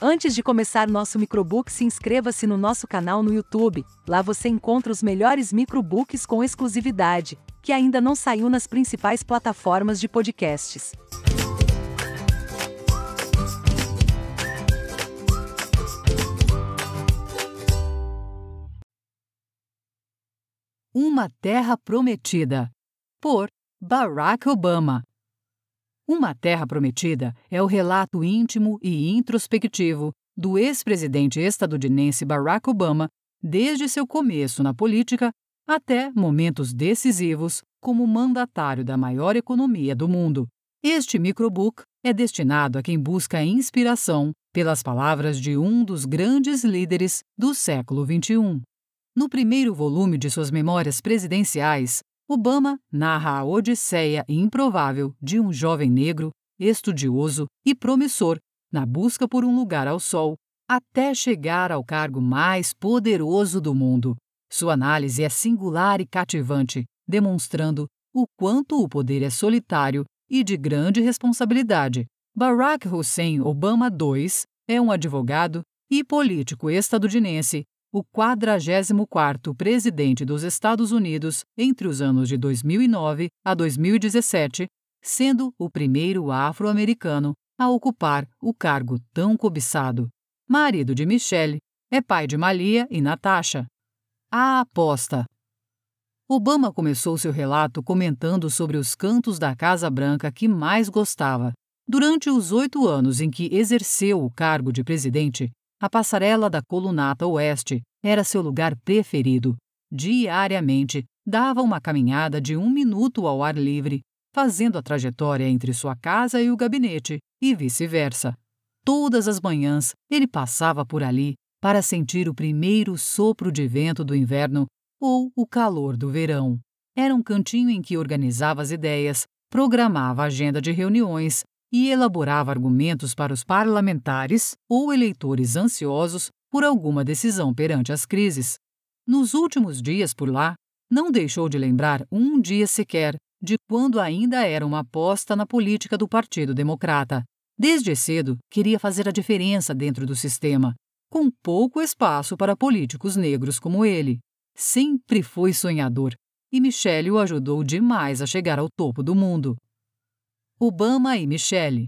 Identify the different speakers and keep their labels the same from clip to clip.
Speaker 1: Antes de começar nosso microbook, se inscreva-se no nosso canal no YouTube. Lá você encontra os melhores microbooks com exclusividade, que ainda não saiu nas principais plataformas de podcasts.
Speaker 2: Uma Terra Prometida, por Barack Obama. Uma Terra Prometida é o relato íntimo e introspectivo do ex-presidente estadunidense Barack Obama desde seu começo na política até momentos decisivos como mandatário da maior economia do mundo. Este microbook é destinado a quem busca inspiração pelas palavras de um dos grandes líderes do século XXI. No primeiro volume de suas memórias presidenciais, Obama narra a odisseia improvável de um jovem negro, estudioso e promissor na busca por um lugar ao sol, até chegar ao cargo mais poderoso do mundo. Sua análise é singular e cativante, demonstrando o quanto o poder é solitário e de grande responsabilidade. Barack Hussein Obama II é um advogado e político estadunidense o 44º presidente dos Estados Unidos entre os anos de 2009 a 2017, sendo o primeiro afro-americano a ocupar o cargo tão cobiçado. Marido de Michelle, é pai de Malia e Natasha. A aposta. Obama começou seu relato comentando sobre os cantos da Casa Branca que mais gostava. Durante os oito anos em que exerceu o cargo de presidente, a passarela da colunata oeste era seu lugar preferido. Diariamente, dava uma caminhada de um minuto ao ar livre, fazendo a trajetória entre sua casa e o gabinete, e vice-versa. Todas as manhãs, ele passava por ali para sentir o primeiro sopro de vento do inverno ou o calor do verão. Era um cantinho em que organizava as ideias, programava a agenda de reuniões e elaborava argumentos para os parlamentares ou eleitores ansiosos por alguma decisão perante as crises. Nos últimos dias por lá, não deixou de lembrar um dia sequer de quando ainda era uma aposta na política do Partido Democrata. Desde cedo, queria fazer a diferença dentro do sistema, com pouco espaço para políticos negros como ele. Sempre foi sonhador, e Michelle o ajudou demais a chegar ao topo do mundo. Obama e Michelle.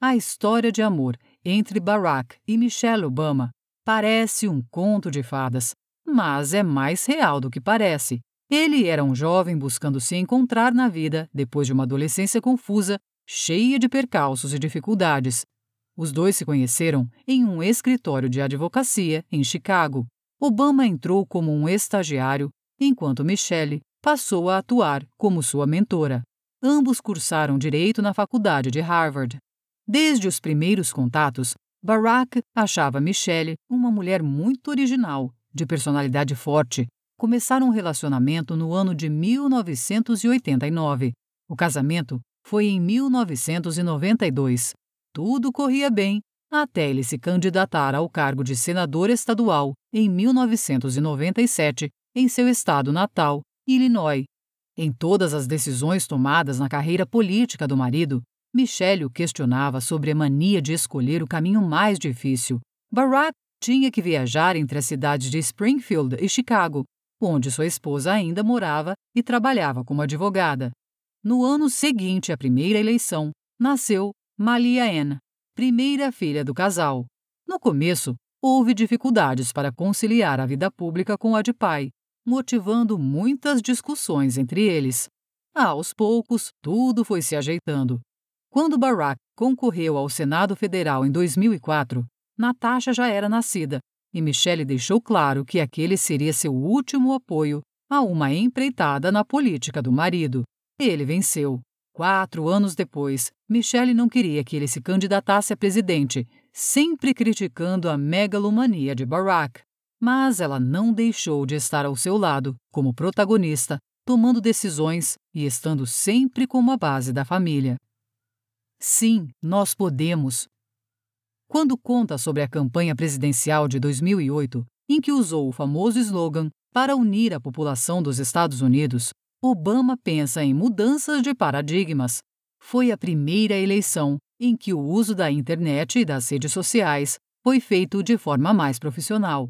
Speaker 2: A história de amor entre Barack e Michelle Obama parece um conto de fadas, mas é mais real do que parece. Ele era um jovem buscando se encontrar na vida depois de uma adolescência confusa, cheia de percalços e dificuldades. Os dois se conheceram em um escritório de advocacia em Chicago. Obama entrou como um estagiário, enquanto Michelle passou a atuar como sua mentora. Ambos cursaram direito na faculdade de Harvard. Desde os primeiros contatos, Barack achava Michelle uma mulher muito original, de personalidade forte. Começaram um relacionamento no ano de 1989. O casamento foi em 1992. Tudo corria bem até ele se candidatar ao cargo de senador estadual em 1997 em seu estado natal, Illinois, em todas as decisões tomadas na carreira política do marido, Michelle o questionava sobre a mania de escolher o caminho mais difícil. Barack tinha que viajar entre as cidades de Springfield e Chicago, onde sua esposa ainda morava e trabalhava como advogada. No ano seguinte à primeira eleição, nasceu Malia Ann, primeira filha do casal. No começo, houve dificuldades para conciliar a vida pública com a de pai, motivando muitas discussões entre eles. Aos poucos, tudo foi se ajeitando. Quando Barack concorreu ao Senado Federal em 2004, Natasha já era nascida e Michelle deixou claro que aquele seria seu último apoio a uma empreitada na política do marido. Ele venceu. Quatro anos depois, Michelle não queria que ele se candidatasse a presidente, sempre criticando a megalomania de Barack. Mas ela não deixou de estar ao seu lado, como protagonista, tomando decisões e estando sempre como a base da família. Sim, nós podemos. Quando conta sobre a campanha presidencial de 2008, em que usou o famoso slogan para unir a população dos Estados Unidos, Obama pensa em mudanças de paradigmas. Foi a primeira eleição em que o uso da internet e das redes sociais foi feito de forma mais profissional.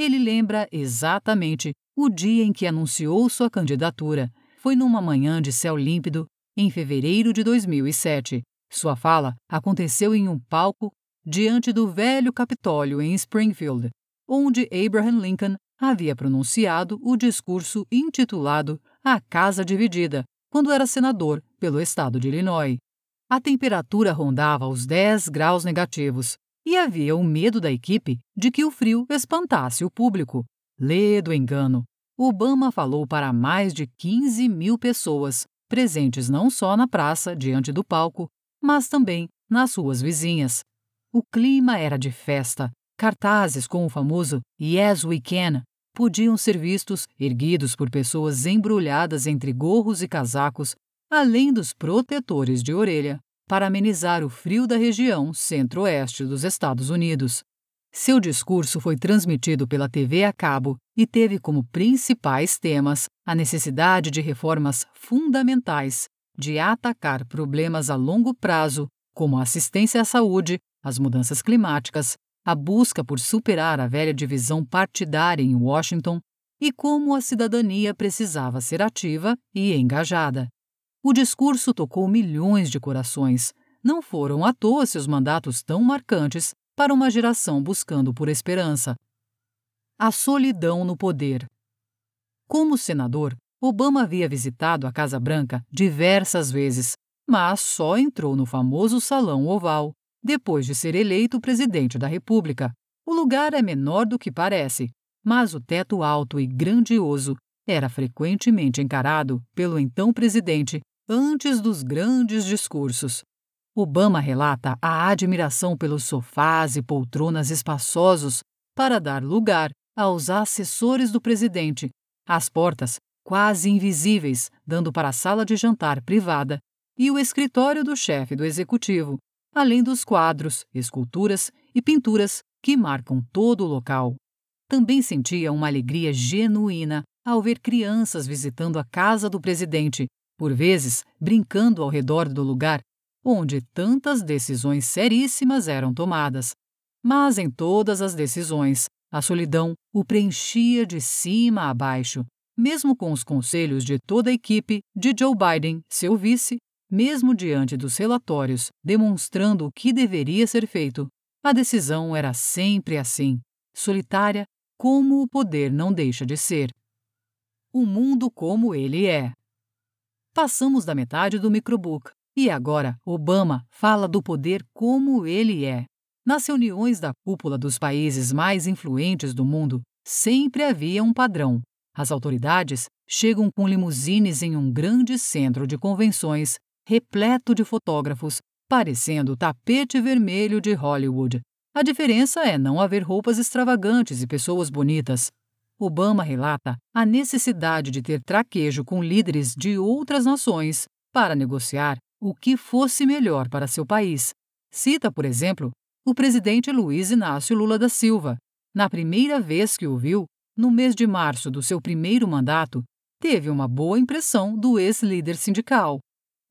Speaker 2: Ele lembra exatamente o dia em que anunciou sua candidatura. Foi numa manhã de céu límpido, em fevereiro de 2007. Sua fala aconteceu em um palco diante do velho Capitólio em Springfield, onde Abraham Lincoln havia pronunciado o discurso intitulado A Casa Dividida, quando era senador pelo estado de Illinois. A temperatura rondava os 10 graus negativos e havia o medo da equipe de que o frio espantasse o público. Lê do engano. Obama falou para mais de 15 mil pessoas, presentes não só na praça, diante do palco, mas também nas ruas vizinhas. O clima era de festa. Cartazes com o famoso Yes We Can podiam ser vistos erguidos por pessoas embrulhadas entre gorros e casacos, além dos protetores de orelha, para amenizar o frio da região centro-oeste dos Estados Unidos. Seu discurso foi transmitido pela TV a cabo e teve como principais temas a necessidade de reformas fundamentais, de atacar problemas a longo prazo, como a assistência à saúde, as mudanças climáticas, a busca por superar a velha divisão partidária em Washington e como a cidadania precisava ser ativa e engajada. O discurso tocou milhões de corações. Não foram à toa seus mandatos tão marcantes para uma geração buscando por esperança. A solidão no poder. Como senador, Obama havia visitado a Casa Branca diversas vezes, mas só entrou no famoso Salão Oval depois de ser eleito presidente da República. O lugar é menor do que parece, mas o teto alto e grandioso era frequentemente encarado pelo então presidente antes dos grandes discursos. Obama relata a admiração pelos sofás e poltronas espaçosos para dar lugar aos assessores do presidente, as portas quase invisíveis dando para a sala de jantar privada e o escritório do chefe do executivo, além dos quadros, esculturas e pinturas que marcam todo o local. Também sentia uma alegria genuína ao ver crianças visitando a casa do presidente, por vezes brincando ao redor do lugar onde tantas decisões seríssimas eram tomadas. Mas em todas as decisões, a solidão o preenchia de cima a baixo, mesmo com os conselhos de toda a equipe de Joe Biden, seu vice, mesmo diante dos relatórios demonstrando o que deveria ser feito, a decisão era sempre assim, solitária, como o poder não deixa de ser. O mundo como ele é. Passamos da metade do microbook e agora Obama fala do poder como ele é. Nas reuniões da cúpula dos países mais influentes do mundo, sempre havia um padrão. As autoridades chegam com limusines em um grande centro de convenções repleto de fotógrafos, parecendo o tapete vermelho de Hollywood. A diferença é não haver roupas extravagantes e pessoas bonitas. Obama relata a necessidade de ter traquejo com líderes de outras nações para negociar o que fosse melhor para seu país. Cita, por exemplo, o presidente Luiz Inácio Lula da Silva. Na primeira vez que o viu, no mês de março do seu primeiro mandato, teve uma boa impressão do ex-líder sindical.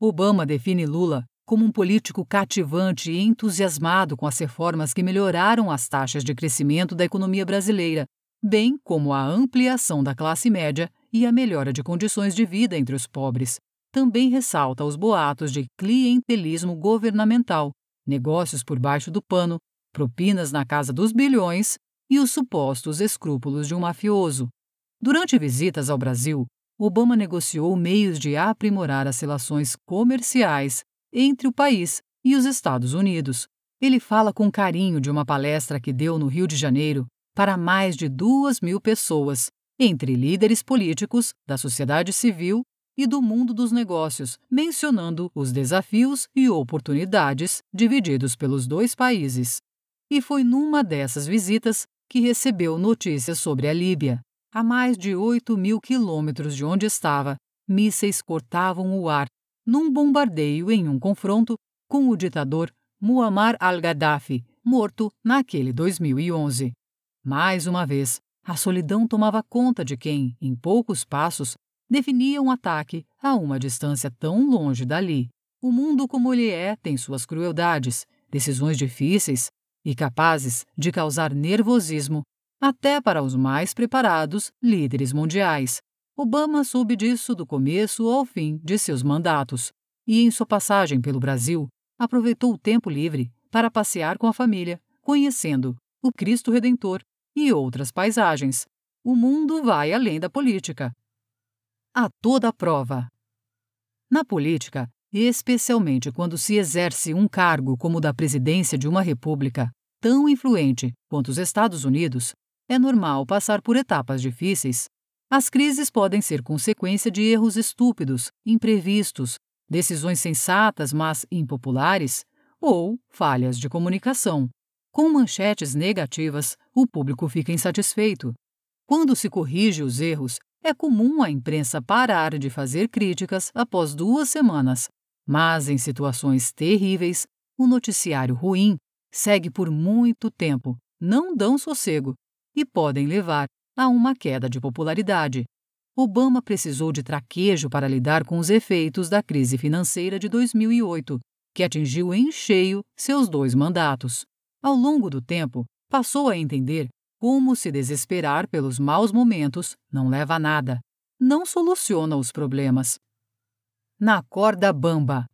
Speaker 2: Obama define Lula como um político cativante e entusiasmado com as reformas que melhoraram as taxas de crescimento da economia brasileira, bem como a ampliação da classe média e a melhora de condições de vida entre os pobres. Também ressalta os boatos de clientelismo governamental, negócios por baixo do pano, propinas na casa dos bilhões e os supostos escrúpulos de um mafioso. Durante visitas ao Brasil, Obama negociou meios de aprimorar as relações comerciais entre o país e os Estados Unidos. Ele fala com carinho de uma palestra que deu no Rio de Janeiro para mais de duas mil pessoas, entre líderes políticos, da sociedade civil e do mundo dos negócios, mencionando os desafios e oportunidades divididos pelos dois países. E foi numa dessas visitas que recebeu notícias sobre a Líbia. A mais de 8 mil quilômetros de onde estava, mísseis cortavam o ar num bombardeio em um confronto com o ditador Muammar al-Gaddafi, morto naquele 2011. Mais uma vez, a solidão tomava conta de quem, em poucos passos, definia um ataque a uma distância tão longe dali. O mundo como ele é tem suas crueldades, decisões difíceis e capazes de causar nervosismo até para os mais preparados líderes mundiais. Obama soube disso do começo ao fim de seus mandatos e, em sua passagem pelo Brasil, aproveitou o tempo livre para passear com a família, conhecendo o Cristo Redentor e outras paisagens. O mundo vai além da política. A toda prova. Na política, especialmente quando se exerce um cargo como o da presidência de uma república tão influente quanto os Estados Unidos, é normal passar por etapas difíceis. As crises podem ser consequência de erros estúpidos, imprevistos, decisões sensatas, mas impopulares, ou falhas de comunicação. Com manchetes negativas, o público fica insatisfeito. Quando se corrige os erros, é comum a imprensa parar de fazer críticas após duas semanas. Mas em situações terríveis, o noticiário ruim segue por muito tempo, não dão sossego e podem levar a uma queda de popularidade. Obama precisou de traquejo para lidar com os efeitos da crise financeira de 2008, que atingiu em cheio seus dois mandatos. Ao longo do tempo, passou a entender como se desesperar pelos maus momentos não leva a nada, não soluciona os problemas. Na corda bamba.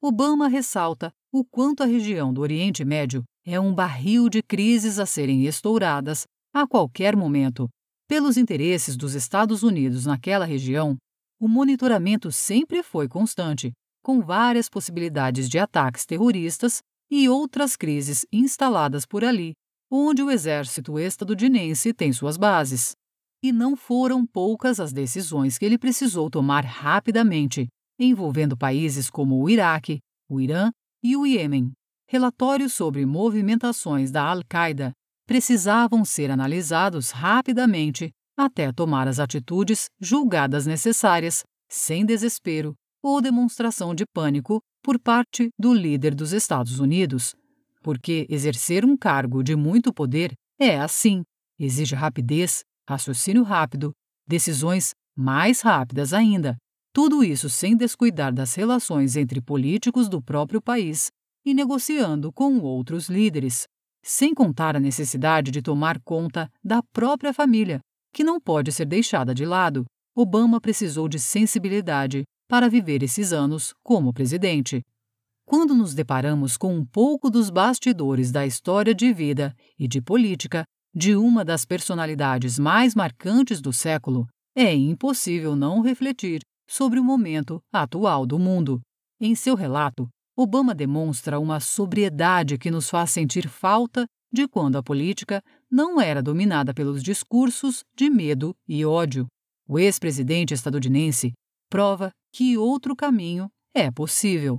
Speaker 2: Obama ressalta o quanto a região do Oriente Médio é um barril de crises a serem estouradas a qualquer momento pelos interesses dos Estados Unidos naquela região, o monitoramento sempre foi constante, com várias possibilidades de ataques terroristas e outras crises instaladas por ali, onde o exército estadunidense tem suas bases. E não foram poucas as decisões que ele precisou tomar rapidamente, envolvendo países como o Iraque, o Irã e o Iêmen. Relatórios sobre movimentações da Al-Qaeda precisavam ser analisados rapidamente até tomar as atitudes julgadas necessárias, sem desespero ou demonstração de pânico por parte do líder dos Estados Unidos. Porque exercer um cargo de muito poder é assim, exige rapidez, raciocínio rápido, decisões mais rápidas ainda. Tudo isso sem descuidar das relações entre políticos do próprio país e negociando com outros líderes sem contar a necessidade de tomar conta da própria família, que não pode ser deixada de lado. Obama precisou de sensibilidade para viver esses anos como presidente. Quando nos deparamos com um pouco dos bastidores da história de vida e de política de uma das personalidades mais marcantes do século, é impossível não refletir sobre o momento atual do mundo. Em seu relato, Obama demonstra uma sobriedade que nos faz sentir falta de quando a política não era dominada pelos discursos de medo e ódio. O ex-presidente estadunidense prova que outro caminho é possível.